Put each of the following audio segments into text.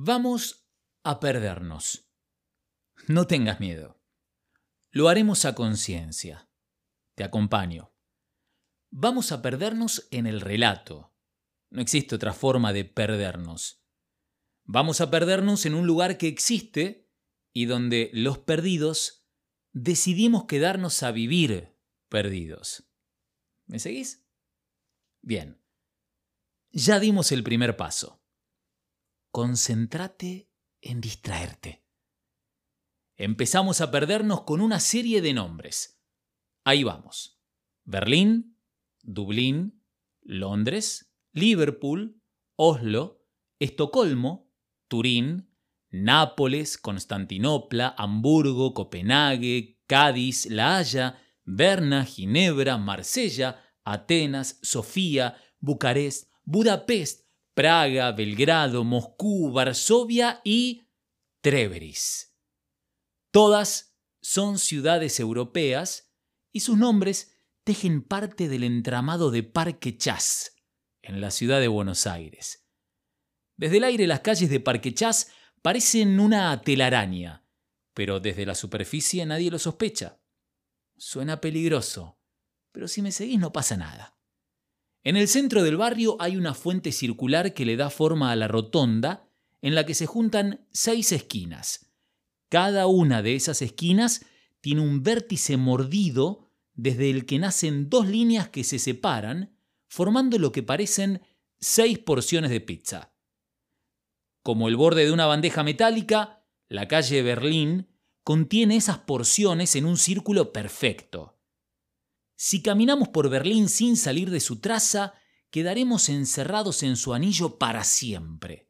Vamos a perdernos. No tengas miedo. Lo haremos a conciencia. Te acompaño. Vamos a perdernos en el relato. No existe otra forma de perdernos. Vamos a perdernos en un lugar que existe y donde los perdidos decidimos quedarnos a vivir perdidos. ¿Me seguís? Bien. Ya dimos el primer paso concéntrate en distraerte. Empezamos a perdernos con una serie de nombres. Ahí vamos. Berlín, Dublín, Londres, Liverpool, Oslo, Estocolmo, Turín, Nápoles, Constantinopla, Hamburgo, Copenhague, Cádiz, La Haya, Berna, Ginebra, Marsella, Atenas, Sofía, Bucarest, Budapest, Praga, Belgrado, Moscú, Varsovia y Treveris. Todas son ciudades europeas y sus nombres tejen parte del entramado de Parque Chas, en la ciudad de Buenos Aires. Desde el aire las calles de Parque Chas parecen una telaraña, pero desde la superficie nadie lo sospecha. Suena peligroso, pero si me seguís no pasa nada. En el centro del barrio hay una fuente circular que le da forma a la rotonda en la que se juntan seis esquinas. Cada una de esas esquinas tiene un vértice mordido desde el que nacen dos líneas que se separan, formando lo que parecen seis porciones de pizza. Como el borde de una bandeja metálica, la calle Berlín contiene esas porciones en un círculo perfecto. Si caminamos por Berlín sin salir de su traza, quedaremos encerrados en su anillo para siempre.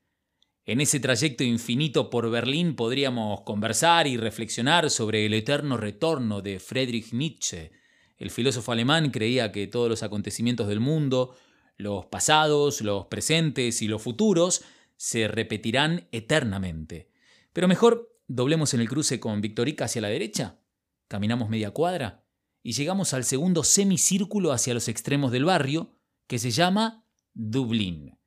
En ese trayecto infinito por Berlín podríamos conversar y reflexionar sobre el eterno retorno de Friedrich Nietzsche. El filósofo alemán creía que todos los acontecimientos del mundo, los pasados, los presentes y los futuros, se repetirán eternamente. Pero mejor doblemos en el cruce con Victorica hacia la derecha. Caminamos media cuadra y llegamos al segundo semicírculo hacia los extremos del barrio, que se llama Dublín.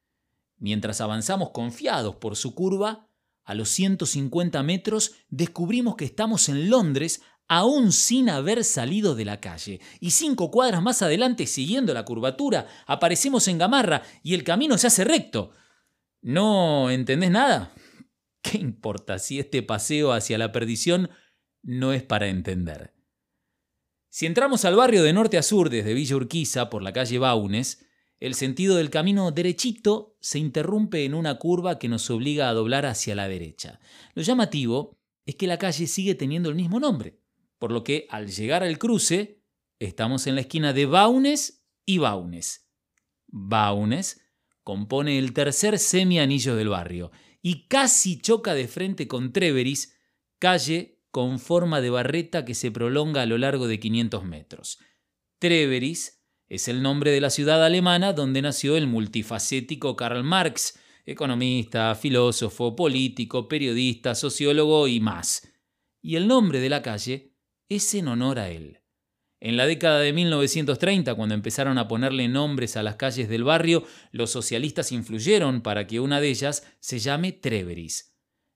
Mientras avanzamos confiados por su curva, a los 150 metros descubrimos que estamos en Londres aún sin haber salido de la calle. Y cinco cuadras más adelante, siguiendo la curvatura, aparecemos en Gamarra y el camino se hace recto. ¿No entendés nada? ¿Qué importa si este paseo hacia la perdición no es para entender? Si entramos al barrio de norte a sur desde Villa Urquiza por la calle Baunes, el sentido del camino derechito se interrumpe en una curva que nos obliga a doblar hacia la derecha. Lo llamativo es que la calle sigue teniendo el mismo nombre, por lo que al llegar al cruce estamos en la esquina de Baunes y Baunes. Baunes compone el tercer semi-anillo del barrio y casi choca de frente con Treveris, calle con forma de barreta que se prolonga a lo largo de 500 metros. Treveris es el nombre de la ciudad alemana donde nació el multifacético Karl Marx, economista, filósofo, político, periodista, sociólogo y más. Y el nombre de la calle es en honor a él. En la década de 1930, cuando empezaron a ponerle nombres a las calles del barrio, los socialistas influyeron para que una de ellas se llame Treveris.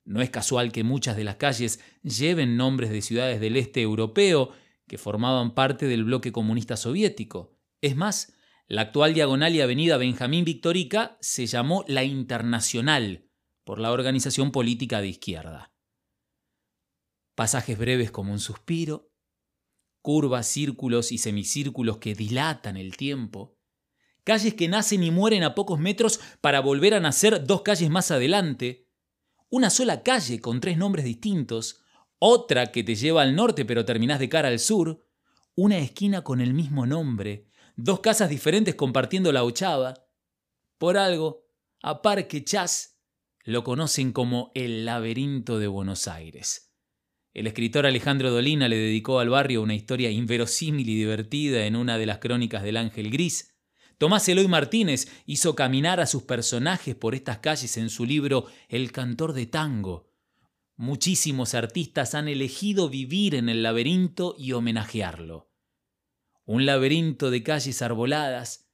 No es casual que muchas de las calles lleven nombres de ciudades del este europeo que formaban parte del bloque comunista soviético. Es más, la actual diagonal y avenida Benjamín Victorica se llamó La Internacional por la organización política de izquierda. Pasajes breves como un suspiro, curvas, círculos y semicírculos que dilatan el tiempo, calles que nacen y mueren a pocos metros para volver a nacer dos calles más adelante, una sola calle con tres nombres distintos, otra que te lleva al norte pero terminás de cara al sur, una esquina con el mismo nombre, dos casas diferentes compartiendo la ochava. Por algo, a Parque Chas lo conocen como el laberinto de Buenos Aires. El escritor Alejandro Dolina le dedicó al barrio una historia inverosímil y divertida en una de las crónicas del Ángel Gris, Tomás Eloy Martínez hizo caminar a sus personajes por estas calles en su libro El cantor de tango. Muchísimos artistas han elegido vivir en el laberinto y homenajearlo. Un laberinto de calles arboladas,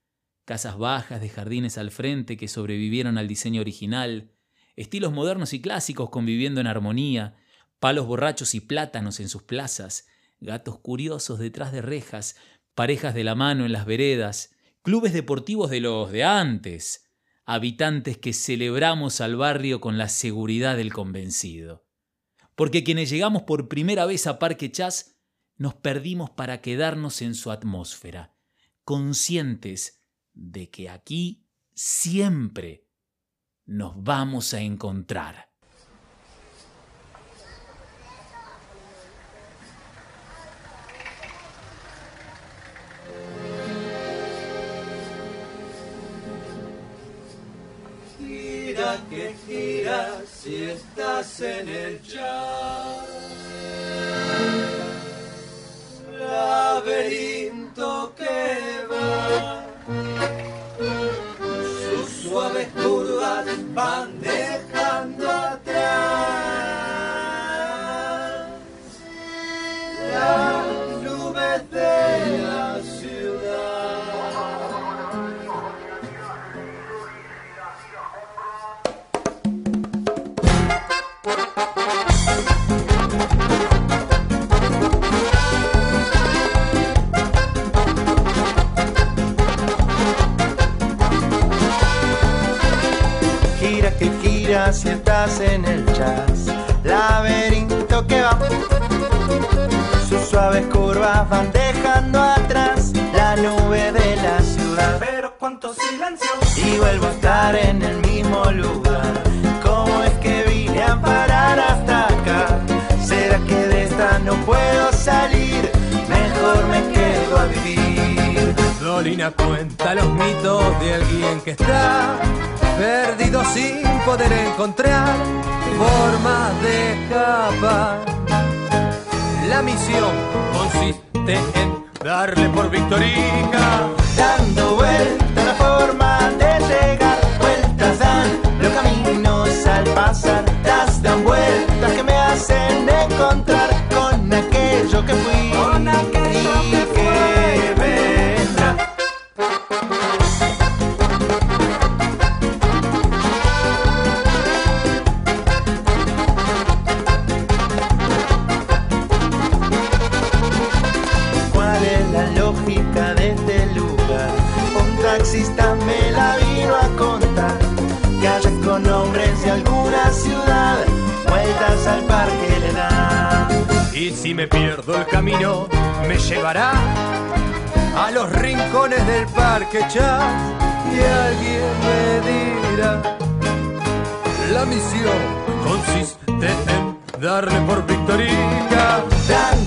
casas bajas de jardines al frente que sobrevivieron al diseño original, estilos modernos y clásicos conviviendo en armonía, palos borrachos y plátanos en sus plazas, gatos curiosos detrás de rejas, parejas de la mano en las veredas, clubes deportivos de los de antes, habitantes que celebramos al barrio con la seguridad del convencido. Porque quienes llegamos por primera vez a Parque Chas nos perdimos para quedarnos en su atmósfera, conscientes de que aquí siempre nos vamos a encontrar. Que gira si estás en el chat. Si estás en el jazz. Laberinto que va. Sus suaves curvas van dejando atrás la nube de la ciudad. Pero cuánto silencio. Y vuelvo a estar en el mismo lugar. ¿Cómo es que vine a parar hasta acá? ¿Será que de esta no puedo salir? Mejor me quedo a vivir. Cuenta los mitos de alguien que está perdido sin poder encontrar formas de escapar. La misión consiste en darle por victorica. Dando vuelta la forma de llegar, vueltas dan los caminos al pasar, das dan vueltas que me hacen encontrar si me pierdo el camino, me llevará a los rincones del parque Chas. Y alguien me dirá, la misión consiste en darle por victorica. Dando